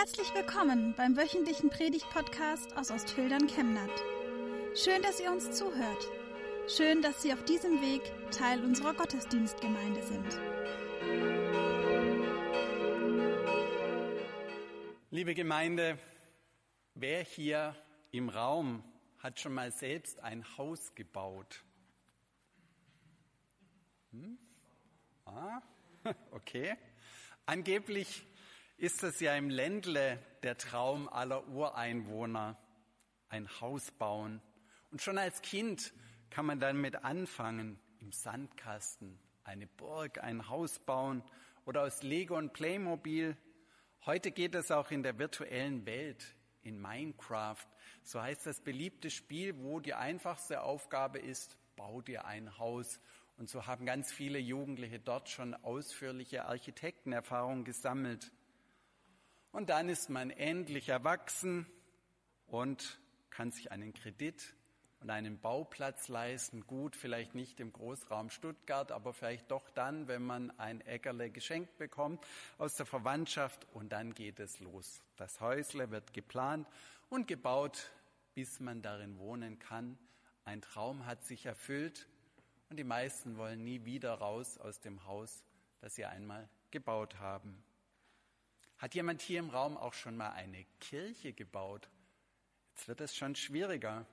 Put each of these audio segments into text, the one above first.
Herzlich willkommen beim wöchentlichen Predigt-Podcast aus Ostfildern Chemnat. Schön, dass ihr uns zuhört. Schön, dass Sie auf diesem Weg Teil unserer Gottesdienstgemeinde sind. Liebe Gemeinde, wer hier im Raum hat schon mal selbst ein Haus gebaut? Hm? Ah, okay. Angeblich ist es ja im Ländle der Traum aller Ureinwohner, ein Haus bauen. Und schon als Kind kann man damit anfangen, im Sandkasten eine Burg, ein Haus bauen oder aus Lego und Playmobil. Heute geht es auch in der virtuellen Welt, in Minecraft. So heißt das beliebte Spiel, wo die einfachste Aufgabe ist, bau dir ein Haus. Und so haben ganz viele Jugendliche dort schon ausführliche Architektenerfahrungen gesammelt. Und dann ist man endlich erwachsen und kann sich einen Kredit und einen Bauplatz leisten. Gut, vielleicht nicht im Großraum Stuttgart, aber vielleicht doch dann, wenn man ein Äckerle geschenkt bekommt aus der Verwandtschaft. Und dann geht es los. Das Häusle wird geplant und gebaut, bis man darin wohnen kann. Ein Traum hat sich erfüllt und die meisten wollen nie wieder raus aus dem Haus, das sie einmal gebaut haben. Hat jemand hier im Raum auch schon mal eine Kirche gebaut? Jetzt wird es schon schwieriger.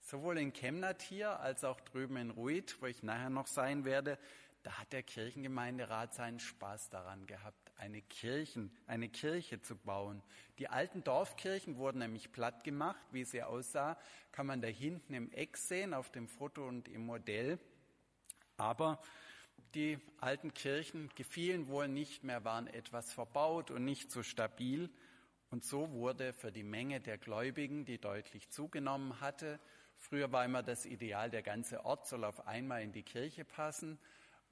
Sowohl in Chemnat hier als auch drüben in Ruid, wo ich nachher noch sein werde, da hat der Kirchengemeinderat seinen Spaß daran gehabt, eine, Kirchen, eine Kirche zu bauen. Die alten Dorfkirchen wurden nämlich platt gemacht. Wie sie aussah, kann man da hinten im Eck sehen, auf dem Foto und im Modell. Aber die alten Kirchen gefielen wohl nicht mehr, waren etwas verbaut und nicht so stabil. Und so wurde für die Menge der Gläubigen, die deutlich zugenommen hatte, früher war immer das Ideal, der ganze Ort soll auf einmal in die Kirche passen,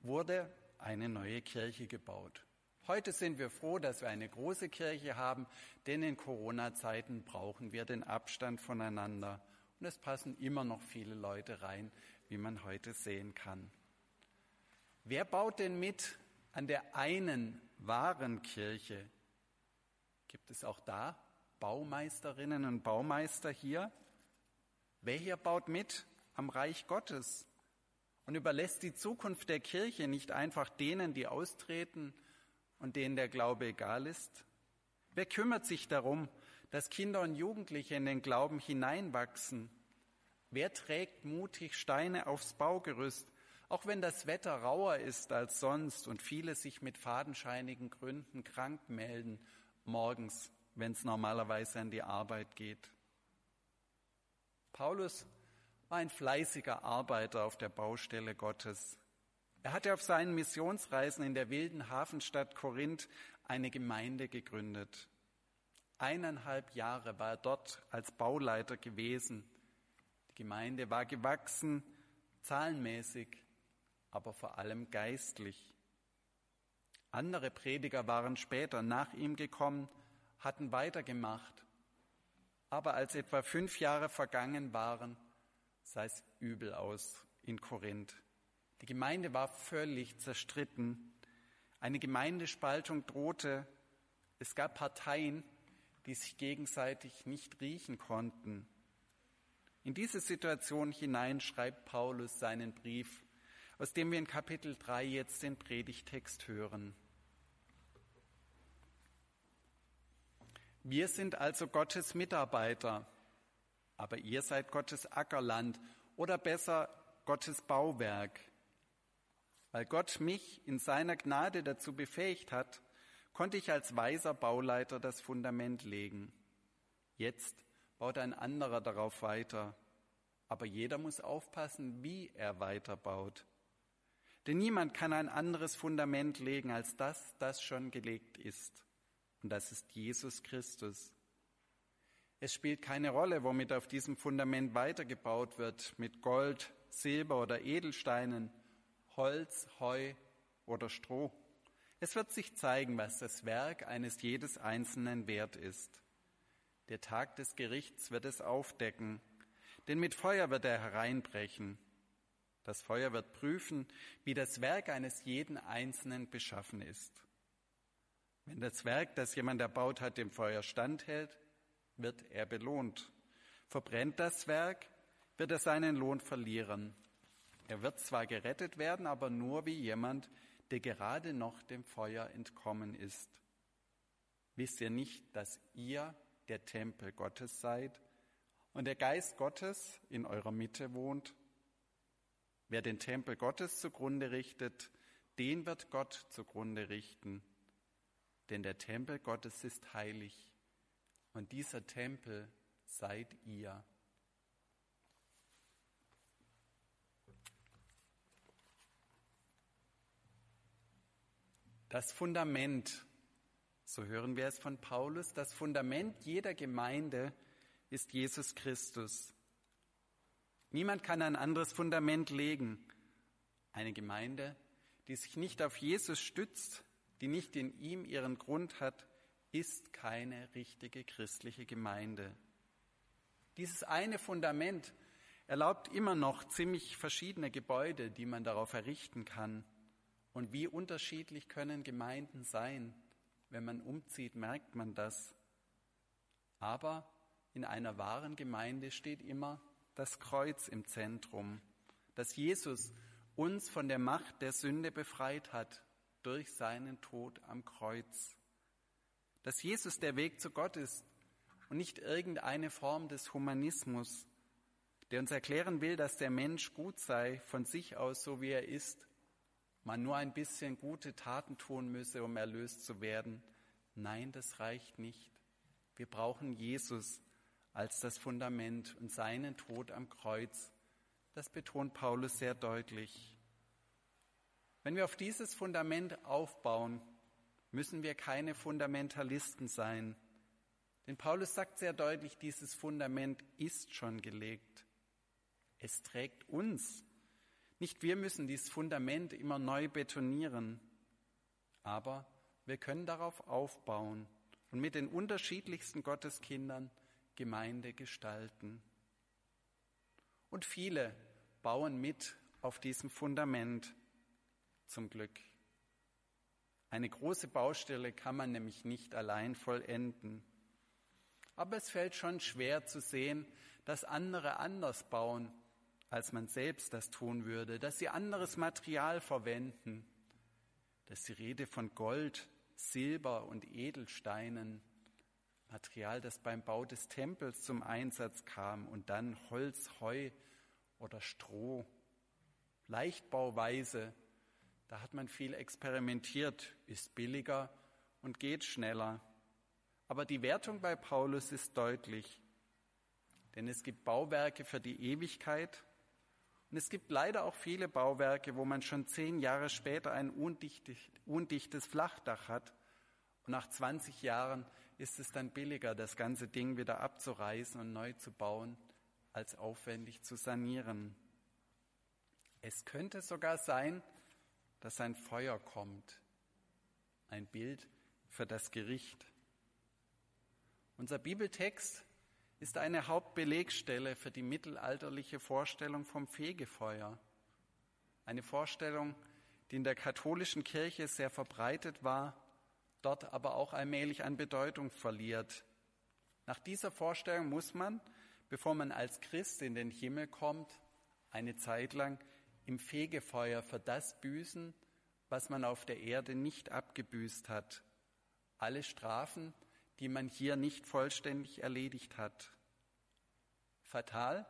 wurde eine neue Kirche gebaut. Heute sind wir froh, dass wir eine große Kirche haben, denn in Corona-Zeiten brauchen wir den Abstand voneinander. Und es passen immer noch viele Leute rein, wie man heute sehen kann. Wer baut denn mit an der einen wahren Kirche? Gibt es auch da Baumeisterinnen und Baumeister hier? Wer hier baut mit am Reich Gottes und überlässt die Zukunft der Kirche nicht einfach denen, die austreten und denen der Glaube egal ist? Wer kümmert sich darum, dass Kinder und Jugendliche in den Glauben hineinwachsen? Wer trägt mutig Steine aufs Baugerüst auch wenn das Wetter rauer ist als sonst und viele sich mit fadenscheinigen Gründen krank melden, morgens, wenn es normalerweise an die Arbeit geht. Paulus war ein fleißiger Arbeiter auf der Baustelle Gottes. Er hatte auf seinen Missionsreisen in der wilden Hafenstadt Korinth eine Gemeinde gegründet. Eineinhalb Jahre war er dort als Bauleiter gewesen. Die Gemeinde war gewachsen, zahlenmäßig, aber vor allem geistlich. Andere Prediger waren später nach ihm gekommen, hatten weitergemacht. Aber als etwa fünf Jahre vergangen waren, sah es übel aus in Korinth. Die Gemeinde war völlig zerstritten. Eine Gemeindespaltung drohte. Es gab Parteien, die sich gegenseitig nicht riechen konnten. In diese Situation hinein schreibt Paulus seinen Brief aus dem wir in Kapitel 3 jetzt den Predigtext hören. Wir sind also Gottes Mitarbeiter, aber ihr seid Gottes Ackerland oder besser Gottes Bauwerk. Weil Gott mich in seiner Gnade dazu befähigt hat, konnte ich als weiser Bauleiter das Fundament legen. Jetzt baut ein anderer darauf weiter, aber jeder muss aufpassen, wie er weiterbaut. Denn niemand kann ein anderes Fundament legen als das, das schon gelegt ist. Und das ist Jesus Christus. Es spielt keine Rolle, womit auf diesem Fundament weitergebaut wird, mit Gold, Silber oder Edelsteinen, Holz, Heu oder Stroh. Es wird sich zeigen, was das Werk eines jedes Einzelnen wert ist. Der Tag des Gerichts wird es aufdecken, denn mit Feuer wird er hereinbrechen. Das Feuer wird prüfen, wie das Werk eines jeden Einzelnen beschaffen ist. Wenn das Werk, das jemand erbaut hat, dem Feuer standhält, wird er belohnt. Verbrennt das Werk, wird er seinen Lohn verlieren. Er wird zwar gerettet werden, aber nur wie jemand, der gerade noch dem Feuer entkommen ist. Wisst ihr nicht, dass ihr der Tempel Gottes seid und der Geist Gottes in eurer Mitte wohnt? Wer den Tempel Gottes zugrunde richtet, den wird Gott zugrunde richten. Denn der Tempel Gottes ist heilig und dieser Tempel seid ihr. Das Fundament, so hören wir es von Paulus, das Fundament jeder Gemeinde ist Jesus Christus. Niemand kann ein anderes Fundament legen. Eine Gemeinde, die sich nicht auf Jesus stützt, die nicht in ihm ihren Grund hat, ist keine richtige christliche Gemeinde. Dieses eine Fundament erlaubt immer noch ziemlich verschiedene Gebäude, die man darauf errichten kann. Und wie unterschiedlich können Gemeinden sein? Wenn man umzieht, merkt man das. Aber in einer wahren Gemeinde steht immer das Kreuz im Zentrum, dass Jesus uns von der Macht der Sünde befreit hat durch seinen Tod am Kreuz. Dass Jesus der Weg zu Gott ist und nicht irgendeine Form des Humanismus, der uns erklären will, dass der Mensch gut sei von sich aus, so wie er ist man nur ein bisschen gute Taten tun müsse, um erlöst zu werden. Nein, das reicht nicht. Wir brauchen Jesus als das Fundament und seinen Tod am Kreuz. Das betont Paulus sehr deutlich. Wenn wir auf dieses Fundament aufbauen, müssen wir keine Fundamentalisten sein. Denn Paulus sagt sehr deutlich, dieses Fundament ist schon gelegt. Es trägt uns nicht wir müssen dieses Fundament immer neu betonieren, aber wir können darauf aufbauen und mit den unterschiedlichsten Gotteskindern Gemeinde gestalten. Und viele bauen mit auf diesem Fundament, zum Glück. Eine große Baustelle kann man nämlich nicht allein vollenden. Aber es fällt schon schwer zu sehen, dass andere anders bauen als man selbst das tun würde, dass sie anderes Material verwenden, dass die Rede von Gold, Silber und Edelsteinen, Material, das beim Bau des Tempels zum Einsatz kam, und dann Holz, Heu oder Stroh. Leichtbauweise, da hat man viel experimentiert, ist billiger und geht schneller. Aber die Wertung bei Paulus ist deutlich, denn es gibt Bauwerke für die Ewigkeit und es gibt leider auch viele Bauwerke, wo man schon zehn Jahre später ein undichtes, Flachdach hat. Und nach 20 Jahren ist es dann billiger, das ganze Ding wieder abzureißen und neu zu bauen, als aufwendig zu sanieren. Es könnte sogar sein, dass ein Feuer kommt. Ein Bild für das Gericht. Unser Bibeltext ist eine Hauptbelegstelle für die mittelalterliche Vorstellung vom Fegefeuer. Eine Vorstellung, die in der katholischen Kirche sehr verbreitet war, dort aber auch allmählich an Bedeutung verliert. Nach dieser Vorstellung muss man, bevor man als Christ in den Himmel kommt, eine Zeit lang im Fegefeuer für das büßen, was man auf der Erde nicht abgebüßt hat. Alle Strafen, die man hier nicht vollständig erledigt hat. Fatal,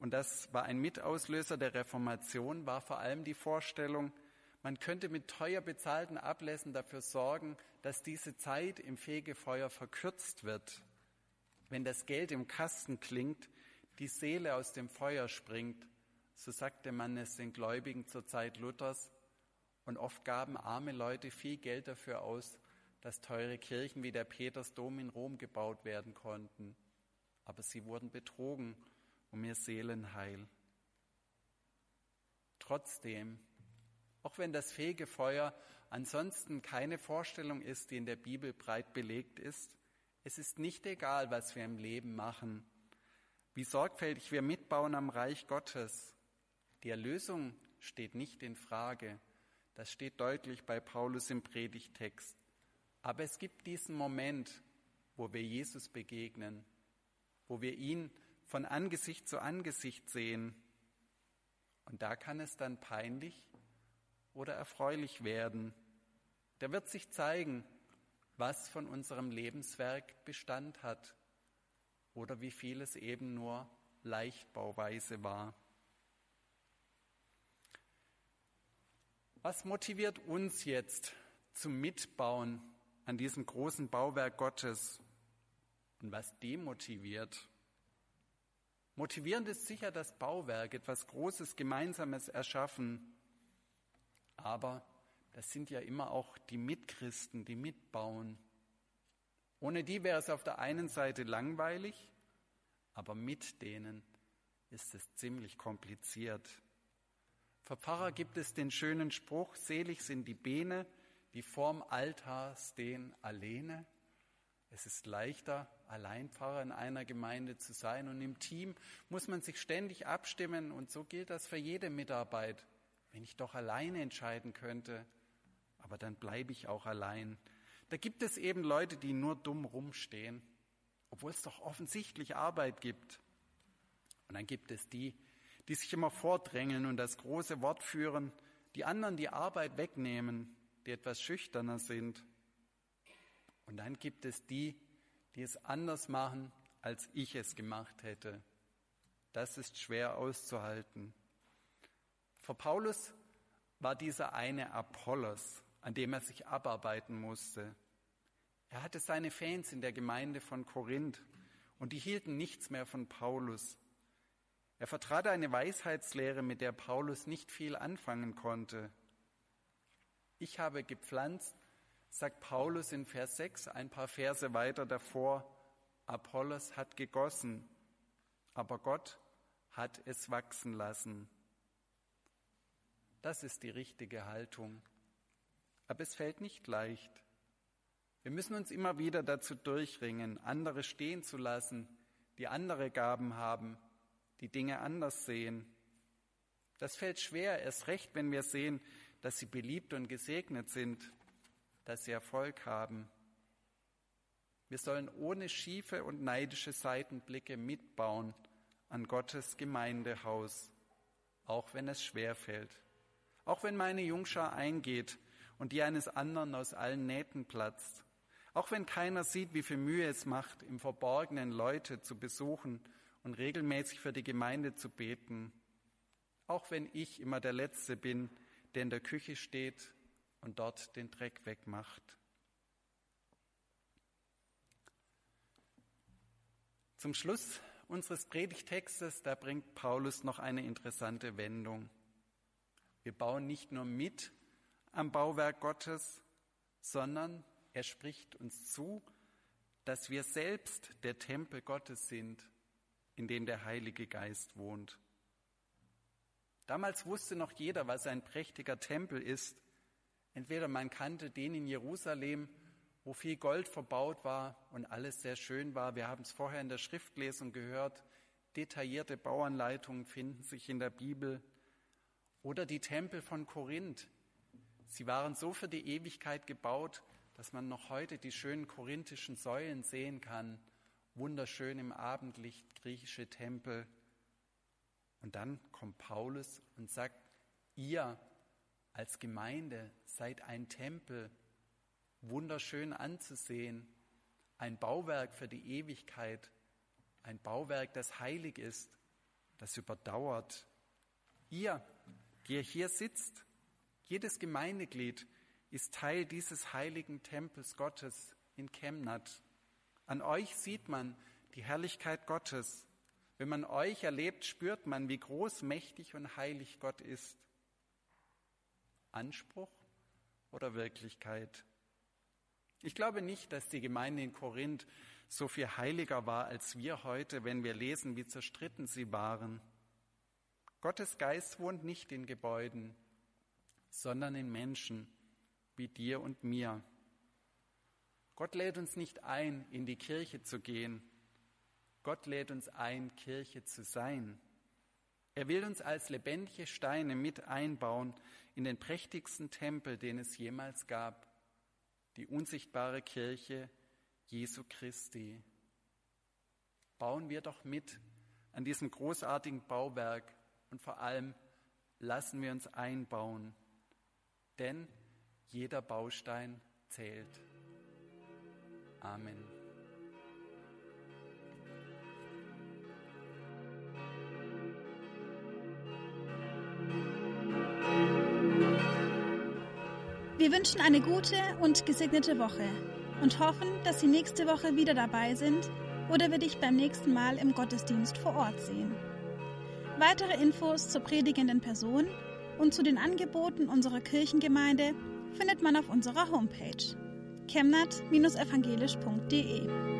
und das war ein Mitauslöser der Reformation, war vor allem die Vorstellung, man könnte mit teuer bezahlten Ablässen dafür sorgen, dass diese Zeit im Fegefeuer verkürzt wird. Wenn das Geld im Kasten klingt, die Seele aus dem Feuer springt, so sagte man es den Gläubigen zur Zeit Luthers, und oft gaben arme Leute viel Geld dafür aus, dass teure Kirchen wie der Petersdom in Rom gebaut werden konnten. Aber sie wurden betrogen um ihr Seelenheil. Trotzdem, auch wenn das Fegefeuer ansonsten keine Vorstellung ist, die in der Bibel breit belegt ist, es ist nicht egal, was wir im Leben machen, wie sorgfältig wir mitbauen am Reich Gottes. Die Erlösung steht nicht in Frage. Das steht deutlich bei Paulus im Predigtext. Aber es gibt diesen Moment, wo wir Jesus begegnen, wo wir ihn von Angesicht zu Angesicht sehen. Und da kann es dann peinlich oder erfreulich werden. Da wird sich zeigen, was von unserem Lebenswerk Bestand hat oder wie viel es eben nur Leichtbauweise war. Was motiviert uns jetzt zum Mitbauen an diesem großen Bauwerk Gottes und was demotiviert? Motivierend ist sicher das Bauwerk, etwas Großes, Gemeinsames erschaffen. Aber das sind ja immer auch die Mitchristen, die mitbauen. Ohne die wäre es auf der einen Seite langweilig, aber mit denen ist es ziemlich kompliziert. Für Pfarrer gibt es den schönen Spruch, selig sind die Bene, die vorm Altar stehen alleine. Es ist leichter, Alleinpfarrer in einer Gemeinde zu sein und im Team muss man sich ständig abstimmen und so gilt das für jede Mitarbeit. Wenn ich doch alleine entscheiden könnte, aber dann bleibe ich auch allein. Da gibt es eben Leute, die nur dumm rumstehen, obwohl es doch offensichtlich Arbeit gibt. Und dann gibt es die, die sich immer vordrängeln und das große Wort führen, die anderen die Arbeit wegnehmen, die etwas schüchterner sind. Und dann gibt es die, die es anders machen, als ich es gemacht hätte. Das ist schwer auszuhalten. Für Paulus war dieser eine Apollos, an dem er sich abarbeiten musste. Er hatte seine Fans in der Gemeinde von Korinth und die hielten nichts mehr von Paulus. Er vertrat eine Weisheitslehre, mit der Paulus nicht viel anfangen konnte. Ich habe gepflanzt, sagt Paulus in Vers 6, ein paar Verse weiter davor, Apollos hat gegossen, aber Gott hat es wachsen lassen. Das ist die richtige Haltung. Aber es fällt nicht leicht. Wir müssen uns immer wieder dazu durchringen, andere stehen zu lassen, die andere Gaben haben, die Dinge anders sehen. Das fällt schwer, erst recht, wenn wir sehen, dass sie beliebt und gesegnet sind, dass sie Erfolg haben. Wir sollen ohne schiefe und neidische Seitenblicke mitbauen an Gottes Gemeindehaus, auch wenn es schwer fällt. Auch wenn meine Jungschar eingeht und die eines anderen aus allen Nähten platzt. Auch wenn keiner sieht, wie viel Mühe es macht, im Verborgenen Leute zu besuchen und regelmäßig für die Gemeinde zu beten. Auch wenn ich immer der Letzte bin, der in der Küche steht und dort den Dreck wegmacht. Zum Schluss unseres Predigtextes, da bringt Paulus noch eine interessante Wendung. Wir bauen nicht nur mit, am Bauwerk Gottes, sondern er spricht uns zu, dass wir selbst der Tempel Gottes sind, in dem der Heilige Geist wohnt. Damals wusste noch jeder, was ein prächtiger Tempel ist. Entweder man kannte den in Jerusalem, wo viel Gold verbaut war und alles sehr schön war. Wir haben es vorher in der Schriftlesung gehört. Detaillierte Bauanleitungen finden sich in der Bibel. Oder die Tempel von Korinth, Sie waren so für die Ewigkeit gebaut, dass man noch heute die schönen korinthischen Säulen sehen kann, wunderschön im Abendlicht griechische Tempel. Und dann kommt Paulus und sagt, ihr als Gemeinde seid ein Tempel, wunderschön anzusehen, ein Bauwerk für die Ewigkeit, ein Bauwerk, das heilig ist, das überdauert. Ihr, die ihr hier sitzt, jedes Gemeindeglied ist Teil dieses heiligen Tempels Gottes in Chemnat. An euch sieht man die Herrlichkeit Gottes. Wenn man euch erlebt, spürt man, wie groß, mächtig und heilig Gott ist. Anspruch oder Wirklichkeit? Ich glaube nicht, dass die Gemeinde in Korinth so viel heiliger war als wir heute, wenn wir lesen, wie zerstritten sie waren. Gottes Geist wohnt nicht in Gebäuden, sondern in Menschen wie dir und mir. Gott lädt uns nicht ein, in die Kirche zu gehen. Gott lädt uns ein, Kirche zu sein. Er will uns als lebendige Steine mit einbauen in den prächtigsten Tempel, den es jemals gab. die unsichtbare Kirche Jesu Christi. Bauen wir doch mit an diesem großartigen Bauwerk und vor allem lassen wir uns einbauen, denn jeder Baustein zählt. Amen. Wir wünschen eine gute und gesegnete Woche und hoffen, dass Sie nächste Woche wieder dabei sind oder wir dich beim nächsten Mal im Gottesdienst vor Ort sehen. Weitere Infos zur predigenden Person und zu den Angeboten unserer Kirchengemeinde findet man auf unserer Homepage chemnat-evangelisch.de.